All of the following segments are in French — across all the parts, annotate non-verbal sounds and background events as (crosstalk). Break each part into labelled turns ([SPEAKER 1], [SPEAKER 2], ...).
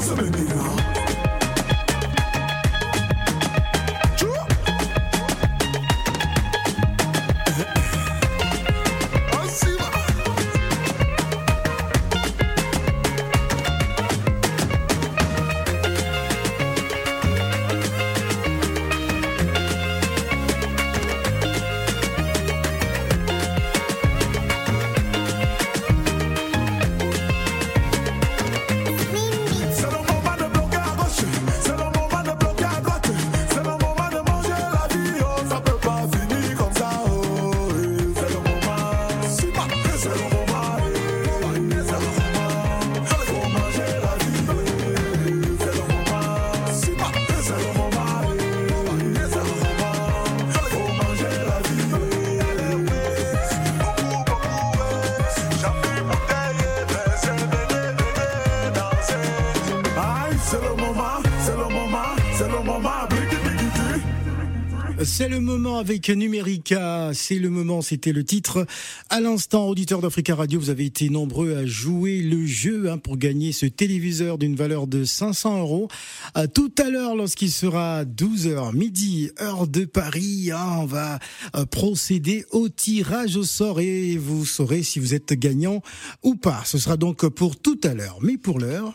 [SPEAKER 1] House of Indians.
[SPEAKER 2] C'est le moment avec Numérica. C'est le moment, c'était le titre. À l'instant, auditeur d'Africa Radio, vous avez été nombreux à jouer le jeu hein, pour gagner ce téléviseur d'une valeur de 500 euros. À tout à l'heure, lorsqu'il sera 12h midi, heure de Paris, hein, on va euh, procéder au tirage au sort et vous saurez si vous êtes gagnant ou pas. Ce sera donc pour tout à l'heure. Mais pour l'heure...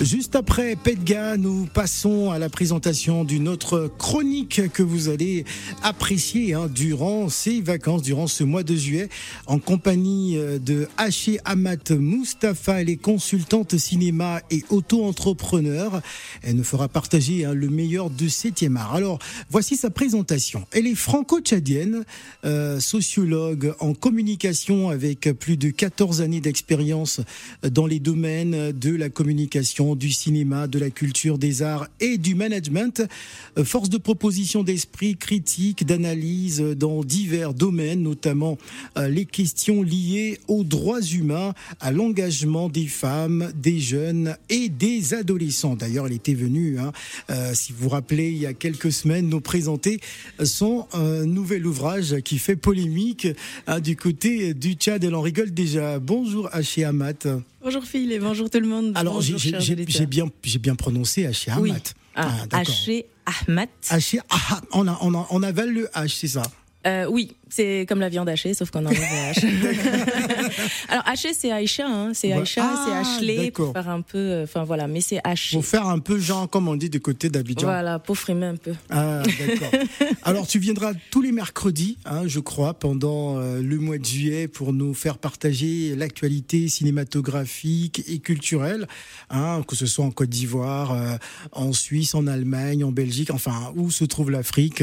[SPEAKER 2] Juste après Pedga, nous passons à la présentation d'une autre chronique que vous allez apprécier hein, durant ces vacances, durant ce mois de juillet, en compagnie euh, de Haché Amat Mustafa. Elle est consultante cinéma et auto-entrepreneur. Elle nous fera partager hein, le meilleur de 7e art. Alors, voici sa présentation. Elle est franco-tchadienne, euh, sociologue en communication avec plus de 14 années d'expérience dans les domaines de la communication du cinéma, de la culture, des arts et du management. Euh, force de proposition d'esprit critique, d'analyse dans divers domaines, notamment euh, les questions liées aux droits humains, à l'engagement des femmes, des jeunes et des adolescents. D'ailleurs, elle était venue, hein, euh, si vous vous rappelez, il y a quelques semaines, nous présenter son nouvel ouvrage qui fait polémique hein, du côté du Tchad. Elle en rigole déjà. Bonjour Haché Amat.
[SPEAKER 3] Bonjour Phil et bonjour tout le monde.
[SPEAKER 2] Alors j'ai bien, bien prononcé Haché
[SPEAKER 3] Ahmad. Oui. Ah, ah Haché Ahmad.
[SPEAKER 2] Haché Ahmad. On, a, on, on avale le H, c'est ça?
[SPEAKER 3] Euh, oui, c'est comme la viande hachée, sauf qu'on enlève H. (laughs) Alors haché, c'est Aïcha, hein, c'est. Aïcha,
[SPEAKER 2] Ah,
[SPEAKER 3] c'est Ashley
[SPEAKER 2] d'accord.
[SPEAKER 3] pour faire un peu, euh, enfin voilà, mais c'est haché.
[SPEAKER 2] Pour faire un peu genre, comme on dit, du côté d'Abidjan.
[SPEAKER 3] Voilà, pour frimer un peu.
[SPEAKER 2] Ah, d'accord. (laughs) Alors, tu viendras tous les mercredis, hein, je crois, pendant euh, le mois de juillet pour nous faire partager l'actualité cinématographique et culturelle, hein, que ce soit en Côte d'Ivoire, euh, en Suisse, en Allemagne, en Belgique, enfin, où se trouve l'Afrique,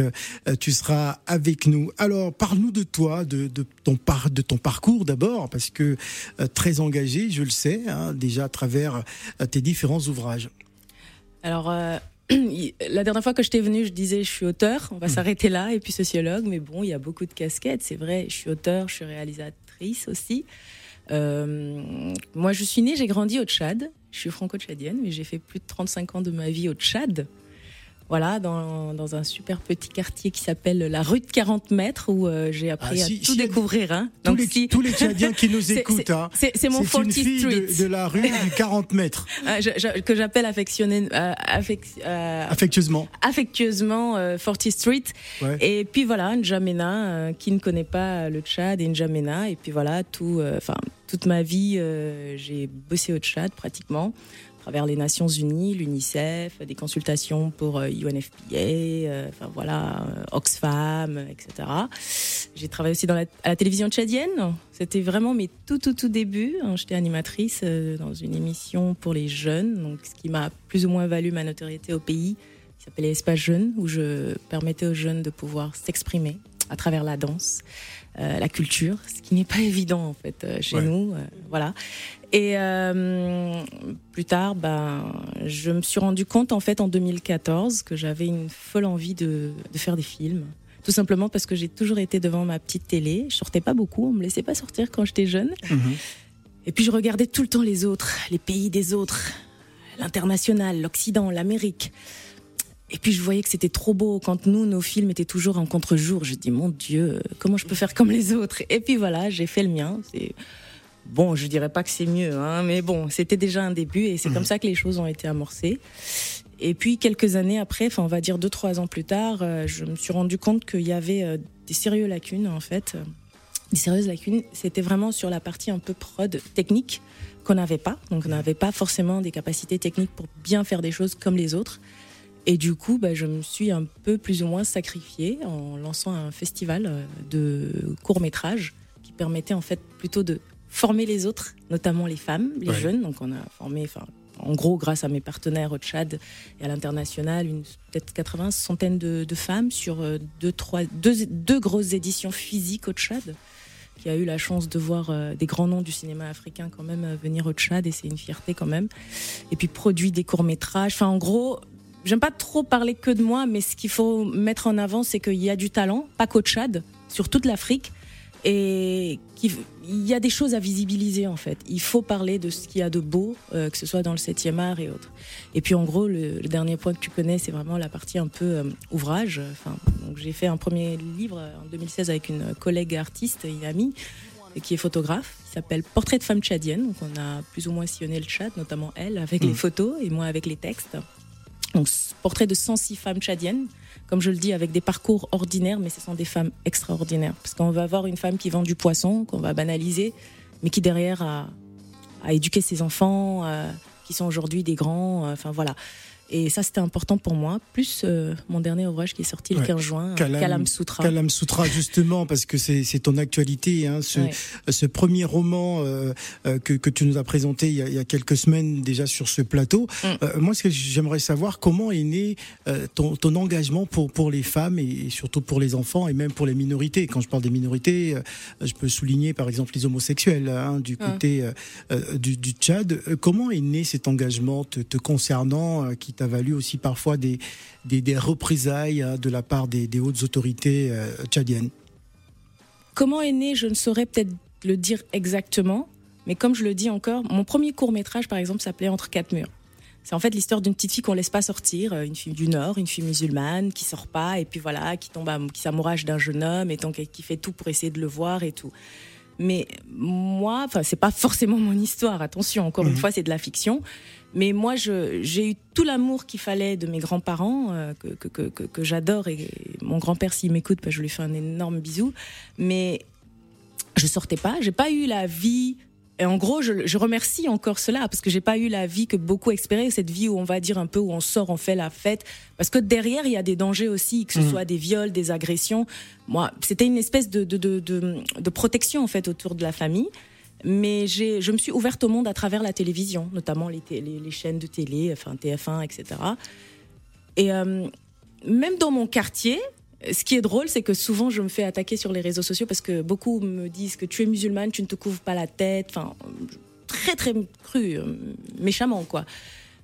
[SPEAKER 2] tu seras avec nous. Alors, parle-nous de toi, de, de, ton, par, de ton parcours d'abord, parce que euh, très engagé, je le sais, hein, déjà à travers euh, tes différents ouvrages.
[SPEAKER 3] Alors, euh, (clears throat) la dernière fois que je t'ai venu, je disais je suis auteur, on va s'arrêter là, et puis sociologue, mais bon, il y a beaucoup de casquettes, c'est vrai, je suis auteur, je suis réalisatrice aussi. Euh, moi, je suis née, j'ai grandi au Tchad, je suis franco-tchadienne, mais j'ai fait plus de 35 ans de ma vie au Tchad. Voilà, dans, dans un super petit quartier qui s'appelle la rue de 40 mètres, où euh, j'ai appris
[SPEAKER 2] Ah, si-
[SPEAKER 3] à tout
[SPEAKER 2] si-
[SPEAKER 3] découvrir. Hein.
[SPEAKER 2] Tous
[SPEAKER 3] Donc,
[SPEAKER 2] les,
[SPEAKER 3] si-
[SPEAKER 2] tous les Tchadiens qui nous (laughs) écoutent,
[SPEAKER 3] c'est-
[SPEAKER 2] hein.
[SPEAKER 3] c'est mon
[SPEAKER 2] une
[SPEAKER 3] 40
[SPEAKER 2] fille
[SPEAKER 3] Street.
[SPEAKER 2] de, de la rue du 40 mètres, (laughs)
[SPEAKER 3] Ah, je- je- que j'appelle affectionné, euh, euh,
[SPEAKER 2] affectueusement.
[SPEAKER 3] affectueusement euh, 40 Street.
[SPEAKER 2] Ouais.
[SPEAKER 3] Et puis voilà, N'Djamena, qui ne connaît pas le Tchad et N'Djamena. Et puis voilà, tout, enfin, toute ma vie, j'ai bossé au Tchad pratiquement, travers les Nations Unies, l'UNICEF, des consultations pour euh, UNFPA, euh, enfin voilà, euh, Oxfam, euh, etc. J'ai travaillé aussi dans la, à la télévision tchadienne. C'était vraiment mes tout, tout, tout débuts. hein. J'étais animatrice euh, dans une émission pour les jeunes, donc ce qui m'a plus ou moins valu ma notoriété au pays qui s'appelait Espace Jeune, où je permettais aux jeunes de pouvoir s'exprimer à travers la danse, euh, la culture, ce qui n'est pas (laughs) évident en fait euh, chez
[SPEAKER 2] Ouais.
[SPEAKER 3] nous. euh, voilà. Et plus tard, ben, je me suis rendu compte en fait en 2014 que j'avais une folle envie de, de faire des films. Tout simplement parce que j'ai toujours été devant ma petite télé. Je sortais pas beaucoup, on me laissait pas sortir quand j'étais jeune.
[SPEAKER 2] Mhm.
[SPEAKER 3] Et puis je regardais tout le temps les autres, les pays des autres, l'international, l'Occident, l'Amérique. Et puis je voyais que c'était trop beau quand nous, nos films étaient toujours en contre-jour. Je dis, mon Dieu, comment je peux faire comme les autres? Et puis voilà, j'ai fait le mien. C'est Bon, je dirais pas que c'est mieux, hein, mais bon, c'était déjà un début et c'est comme ça que les choses ont été amorcées. Et puis quelques années après, enfin on va dire deux trois ans plus tard, euh, je me suis rendu compte qu'il y avait euh, des sérieuses lacunes en fait, euh, des sérieuses lacunes. C'était vraiment sur la partie un peu prod technique qu'on n'avait pas, donc on n'avait pas forcément des capacités techniques pour bien faire des choses comme les autres. Et du coup, bah, je me suis un peu plus ou moins sacrifiée en lançant un festival euh, de courts métrages qui permettait en fait plutôt de former les autres, notamment les femmes, les
[SPEAKER 2] Ouais.
[SPEAKER 3] jeunes. Donc on a formé, enfin, en gros, grâce à mes partenaires au Tchad et à l'international, une peut-être 80 centaines de, de femmes sur euh, deux, trois, deux, deux grosses éditions physiques au Tchad qui a eu la chance de voir euh, des grands noms du cinéma africain quand même venir au Tchad et c'est une fierté quand même. Et puis produit des courts métrages. Enfin, en gros, j'aime pas trop parler que de moi, mais ce qu'il faut mettre en avant, c'est qu'il y a du talent, pas qu'au Tchad, sur toute l'Afrique. Et qu'il il y a des choses à visibiliser en fait. Il faut parler de ce qu'il y a de beau, euh, que ce soit dans le 7e art et autres. Et puis en gros, le, le dernier point que tu connais, c'est vraiment la partie un peu euh, ouvrage. Enfin, donc j'ai fait un premier livre euh, en 2016 avec une collègue artiste, une amie, qui est photographe, qui s'appelle Portrait de femme tchadienne. Donc on a plus ou moins sillonné le Tchad, notamment elle, avec les photos et moi avec les textes. Donc portrait de 106 femmes tchadiennes, comme je le dis, avec des parcours ordinaires, mais ce sont des femmes extraordinaires. Parce qu'on va avoir une femme qui vend du poisson, qu'on va banaliser, mais qui derrière a, a éduqué ses enfants, euh, qui sont aujourd'hui des grands. euh, Enfin voilà. Et ça, c'était important pour moi. Plus euh, mon dernier ouvrage qui est sorti le
[SPEAKER 2] Ouais.
[SPEAKER 3] 15 juin,
[SPEAKER 2] Kalam-
[SPEAKER 3] Kalam, Sutra.
[SPEAKER 2] Kalam Sutra, justement, parce que c'est ton actualité, hein, ce,
[SPEAKER 3] Ouais.
[SPEAKER 2] ce premier roman euh, euh, que, que tu nous as présenté il y a, il y a quelques semaines déjà sur ce plateau.
[SPEAKER 3] Mm.
[SPEAKER 2] Euh, moi, ce que j'aimerais savoir, comment est né ton, ton engagement pour, pour les femmes et, surtout pour les enfants et même pour les minorités. Quand je parle des minorités, je peux souligner par exemple les homosexuels hein, du côté du, du Tchad. Comment est né cet engagement te, te concernant qui t'a valu aussi parfois des, des, représailles hein, de la part des, hautes autorités euh, tchadiennes
[SPEAKER 3] Comment est né, je ne saurais peut-être le dire exactement, mais comme je le dis encore, mon premier court métrage, par exemple, s'appelait Entre quatre murs. C'est en fait l'histoire d'une petite fille qu'on laisse pas sortir, euh, une fille du Nord, une fille musulmane qui sort pas et puis voilà, qui tombe, qui s'amourage d'un jeune homme et donc qui fait tout pour essayer de le voir et tout. Mais moi, enfin, c'est pas forcément mon histoire. Attention, encore une
[SPEAKER 2] Mhm.
[SPEAKER 3] fois, c'est de la fiction. Mais moi, j'ai eu tout l'amour qu'il fallait de mes grands-parents, euh, que, que, que, que- que j'adore. Et mon grand-père, s'il m'écoute, bah, je lui fais un énorme bisou. Mais je sortais pas, j'ai pas eu la vie. Et en gros, je, je remercie encore cela parce que j'ai pas eu la vie que beaucoup espéraient, cette vie où on va dire un peu où on sort, on fait la fête. Parce que derrière, il y a des dangers aussi, que ce
[SPEAKER 2] Mhm.
[SPEAKER 3] soit des viols, des agressions. Moi, c'était une espèce de, de, de, de, de protection en fait autour de la famille. Mais je me suis ouverte au monde à travers la télévision, notamment les, té- les, les chaînes de télé, enfin TF1, etc. Et euh, même dans mon quartier, ce qui est drôle, c'est que souvent je me fais attaquer sur les réseaux sociaux parce que beaucoup me disent que tu es musulmane, tu ne te couvres pas la tête. Enfin, très très cru, euh, méchamment quoi.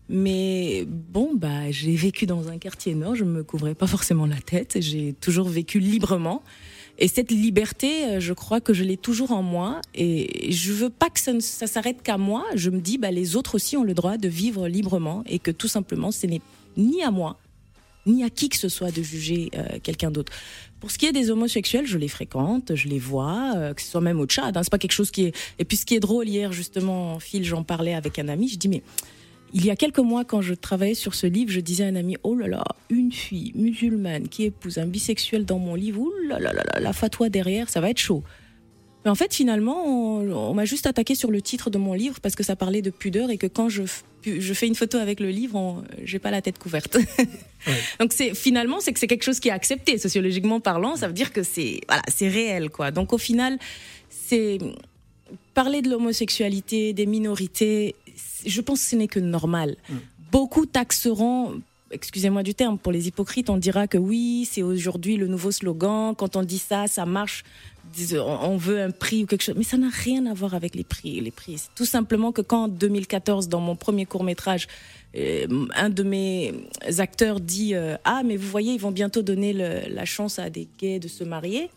[SPEAKER 3] Mais bon, bah, j'ai vécu dans un quartier nord, je me couvrais pas forcément la tête, j'ai toujours vécu librement. Et cette liberté, euh, je crois que je l'ai toujours en moi. Et je veux pas que ça, ne- ça s'arrête qu'à moi. Je me dis, bah, les autres aussi ont le droit de vivre librement et que tout simplement, ce n'est ni à moi, ni à qui que ce soit de juger euh, quelqu'un d'autre. Pour ce qui est des homosexuels, je les fréquente, je les vois, euh, que ce soit même au Tchad. Hein, c'est pas quelque chose qui est. Et puis ce qui est drôle hier justement, Phil, j'en parlais avec un ami. Je dis mais il y a quelques mois, quand je travaillais sur ce livre, je disais à un ami oh là là, une fille musulmane qui épouse un bisexuel dans mon livre, oh là là là là, la fatwa derrière, ça va être chaud. Mais en fait, finalement, on, m'a juste attaqué sur le titre de mon livre parce que ça parlait de pudeur et que quand je, je fais une photo avec le livre, j'ai pas la tête couverte. (laughs) Donc c'est finalement c'est que c'est quelque chose qui est accepté sociologiquement parlant, ça veut dire que c'est voilà, c'est réel quoi. Donc au final, c'est parler de l'homosexualité, des minorités, je pense que ce n'est que normal. Beaucoup taxeront Excusez-moi du terme, pour les hypocrites, on dira que oui, c'est aujourd'hui le nouveau slogan. Quand on dit ça, ça marche. Dis- On veut un prix ou quelque chose, mais ça n'a rien à voir avec les prix. Les prix, c'est tout simplement que quand en 2014, dans mon premier court métrage, euh, un de mes acteurs dit euh, ah mais vous voyez ils vont bientôt donner le- la chance à des gays de se marier.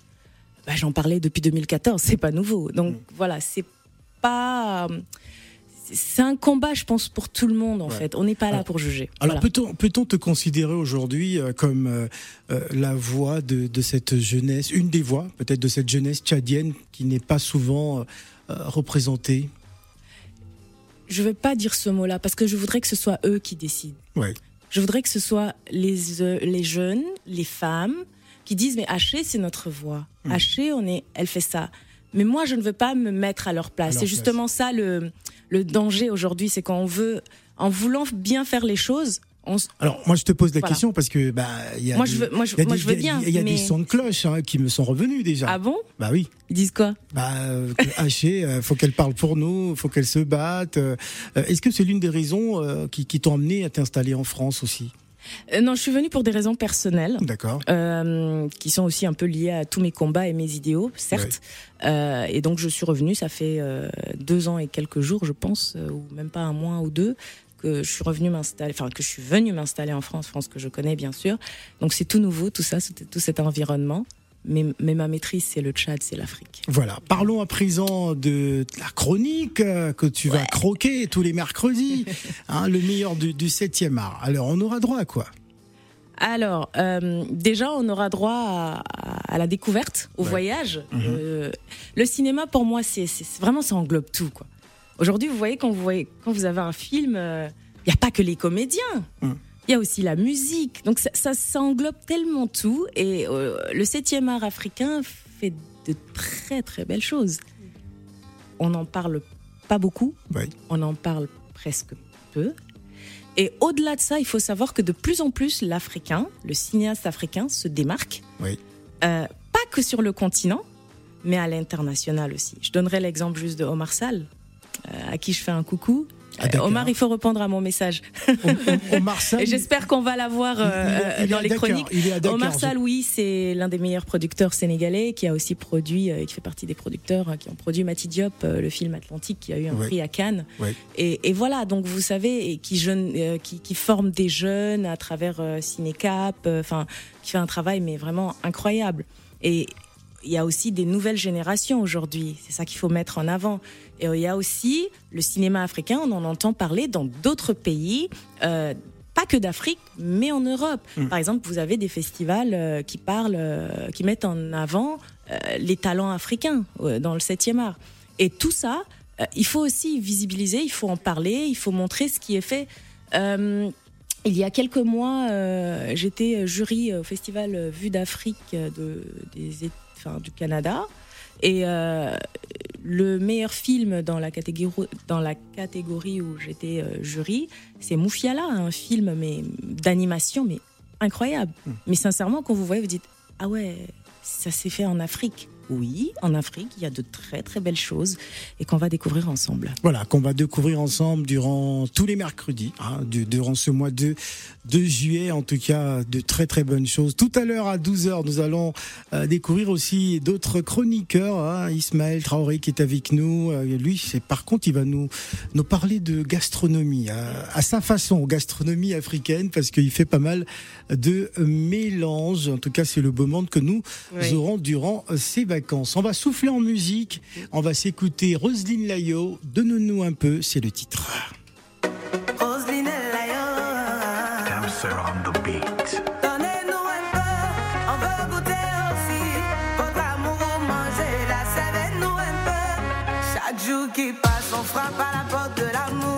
[SPEAKER 3] Bah, j'en parlais depuis 2014 c'est pas nouveau. Donc voilà c'est pas c'est un combat je pense pour tout le monde en
[SPEAKER 2] Ouais.
[SPEAKER 3] fait on n'est pas là pour juger
[SPEAKER 2] Alors
[SPEAKER 3] Voilà.
[SPEAKER 2] peut-on peut-on te considérer aujourd'hui euh, comme euh, euh, la voix de, de cette jeunesse, une des voix peut-être de cette jeunesse tchadienne qui n'est pas souvent euh, représentée?
[SPEAKER 3] Je veux pas dire ce mot là parce que je voudrais que ce soit eux qui décident
[SPEAKER 2] Ouais.
[SPEAKER 3] Je voudrais que ce soit les, euh, les jeunes, les femmes, qui disent mais Haché, c'est notre voix.
[SPEAKER 2] Hmm.
[SPEAKER 3] Haché, on est, elle fait ça. Mais moi, je ne veux pas me mettre à leur place. C'est justement ça le, le danger aujourd'hui, c'est qu'on veut, en voulant bien faire les choses, on,
[SPEAKER 2] Alors moi je te pose la
[SPEAKER 3] Voilà.
[SPEAKER 2] question parce que bah il y a
[SPEAKER 3] moi,
[SPEAKER 2] des-
[SPEAKER 3] je veux, moi, je,
[SPEAKER 2] il y a
[SPEAKER 3] moi,
[SPEAKER 2] des-
[SPEAKER 3] je veux
[SPEAKER 2] il y a-
[SPEAKER 3] bien.
[SPEAKER 2] Il y a
[SPEAKER 3] mais...
[SPEAKER 2] des sons de cloche hein, qui me sont revenus déjà.
[SPEAKER 3] Ah bon?
[SPEAKER 2] Bah oui.
[SPEAKER 3] Ils disent quoi?
[SPEAKER 2] Bah, euh, (laughs) Haché, euh, faut qu'elle parle pour nous, faut qu'elle se batte. euh, euh, Est-ce que c'est l'une des raisons euh, qui, qui t'ont amené à t'installer en France aussi?
[SPEAKER 3] Euh, Non, je suis venue pour des raisons personnelles.
[SPEAKER 2] D'accord.
[SPEAKER 3] euh, qui sont aussi un peu liés à tous mes combats et mes idéaux, certes. Euh, et donc je suis revenue, ça fait deux ans et quelques jours, je pense, ou même pas un mois ou deux, que je suis revenue m'installer, enfin que je suis venue m'installer en France, France que je connais bien sûr. Donc c'est tout nouveau, tout ça, tout cet environnement. Mais, mais ma maîtrise, c'est le Tchad, c'est l'Afrique.
[SPEAKER 2] Voilà. Parlons à présent de la chronique euh, que tu vas croquer tous les mercredis, (laughs) hein, le meilleur du, du 7e art. Alors, on aura droit à quoi?
[SPEAKER 3] Alors, euh, déjà, on aura droit à, à la découverte, au
[SPEAKER 2] Ouais.
[SPEAKER 3] voyage.
[SPEAKER 2] Mhm.
[SPEAKER 3] Euh, le cinéma, pour moi, c'est vraiment ça englobe tout. quoi. Aujourd'hui, vous voyez quand vous voyez quand vous avez un film, il n'y a pas que les comédiens. Il y a aussi la musique. Donc ça, ça, ça englobe tellement tout. Et euh, le 7e art africain fait de très très belles choses. On n'en parle pas beaucoup.
[SPEAKER 2] Oui.
[SPEAKER 3] On en parle presque peu. Et au-delà de ça, il faut savoir que de plus en plus, l'Africain, le cinéaste africain, se démarque.
[SPEAKER 2] Oui.
[SPEAKER 3] Euh, pas que sur le continent, mais à l'international aussi. Je donnerai l'exemple juste de Omar Sall, euh, à qui je fais un coucou.
[SPEAKER 2] Dakar.
[SPEAKER 3] Omar, il faut répondre à mon message.
[SPEAKER 2] Omar Sall, (laughs)
[SPEAKER 3] j'espère qu'on va l'avoir euh, dans les chroniques. Omar Sall, oui, c'est l'un des meilleurs producteurs sénégalais qui a aussi produit, euh, qui fait partie des producteurs euh, qui ont produit Mati Diop, euh, le film Atlantique qui a eu un
[SPEAKER 2] Ouais.
[SPEAKER 3] prix à Cannes.
[SPEAKER 2] Ouais.
[SPEAKER 3] Et, et voilà, donc vous savez, et qui, jeune, euh, qui, qui forme des jeunes à travers Cinécap, enfin, qui fait un travail mais vraiment incroyable. Et il y a aussi des nouvelles générations aujourd'hui, c'est ça qu'il faut mettre en avant. Et euh, il y a aussi le cinéma africain, on en entend parler dans d'autres pays. euh, pas que d'Afrique, mais en Europe.
[SPEAKER 2] Mm.
[SPEAKER 3] Par exemple, vous avez des festivals euh, qui parlent, euh, qui mettent en avant les talents africains dans le 7e art. Et tout ça, il faut aussi visibiliser, il faut en parler, il faut montrer ce qui est fait. il y a quelques mois, j'étais jury au festival Vue d'Afrique de, des, du Canada. Et euh, le meilleur film dans la catégorie, dans la catégorie où j'étais euh, jury, c'est Moufiala, un film mais d'animation mais incroyable. Hmm. Mais sincèrement, quand vous voyez, vous dites ah ouais, ça s'est fait en Afrique oui, en Afrique, il y a de très très belles choses et qu'on va découvrir ensemble.
[SPEAKER 4] Voilà, qu'on va découvrir ensemble durant tous les mercredis, hein, durant ce mois de, de juillet, en tout cas, de très très bonnes choses. Tout à l'heure à 12h, nous allons euh, découvrir aussi d'autres chroniqueurs, hein, Ismaël Traoré qui est avec nous. Euh, lui, c'est par contre, il va nous, nous parler de gastronomie, hein, à sa façon, gastronomie africaine, parce qu'il fait pas mal de mélanges. En tout cas, c'est le beau monde que nous aurons durant ces vacances. On va souffler en musique. On va s'écouter Roselyne Layo. Donne-nous un peu, c'est le titre. Roselyne Layo. Dancer on the beat. Donnez-nous un peu, on veut goûter aussi. Votre amour, manger la savez-nous un peu? Chaque jour qui passe, on frappe à la porte de l'amour.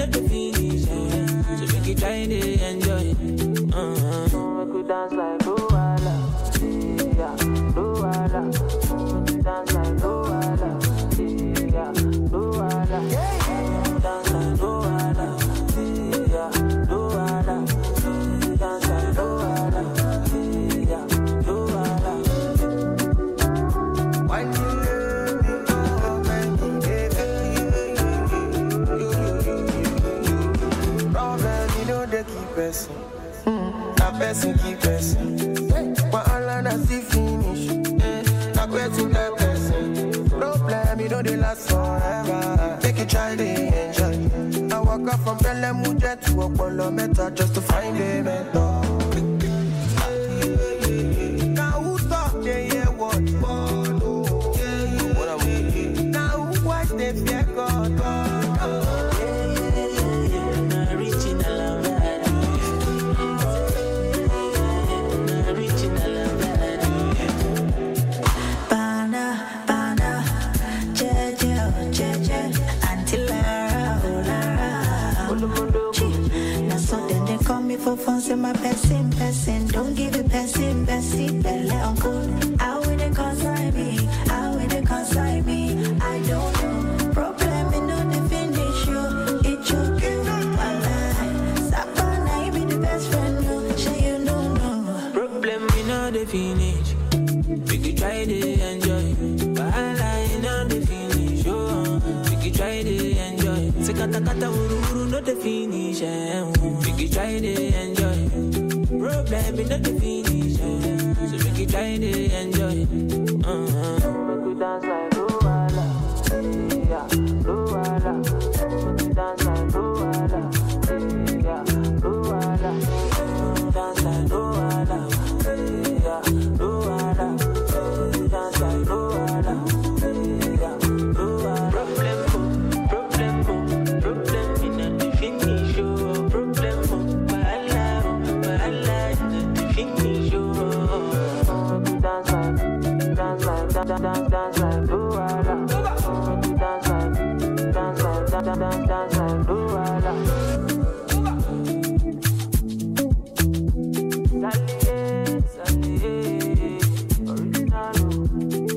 [SPEAKER 5] All the finish. Eh. So we could try to enjoy. Uh-huh. We could dance like
[SPEAKER 6] person. Na person keep person. Wahala na see finish. Mm. Na person get person. Problem, you know they last forever. Make you try to enjoy. I walk up from Belle Muje to Opolo Meta just to find a mentor.
[SPEAKER 5] Se kata kata wuru wuru no. Eh, oh. We try to enjoy. Problem finish. Eh. So we could try to enjoy. Uh-huh. We could dance like Luala. Yeah, Luala. Like.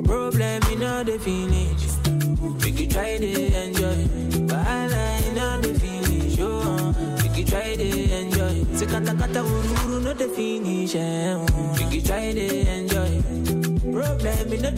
[SPEAKER 5] Problem in the finish. We could try to enjoy. Wahala in all the finish. Oh, we could try to enjoy. Se kata kata wuru no the finish. Eh, oh. We could try to enjoy. Problem in the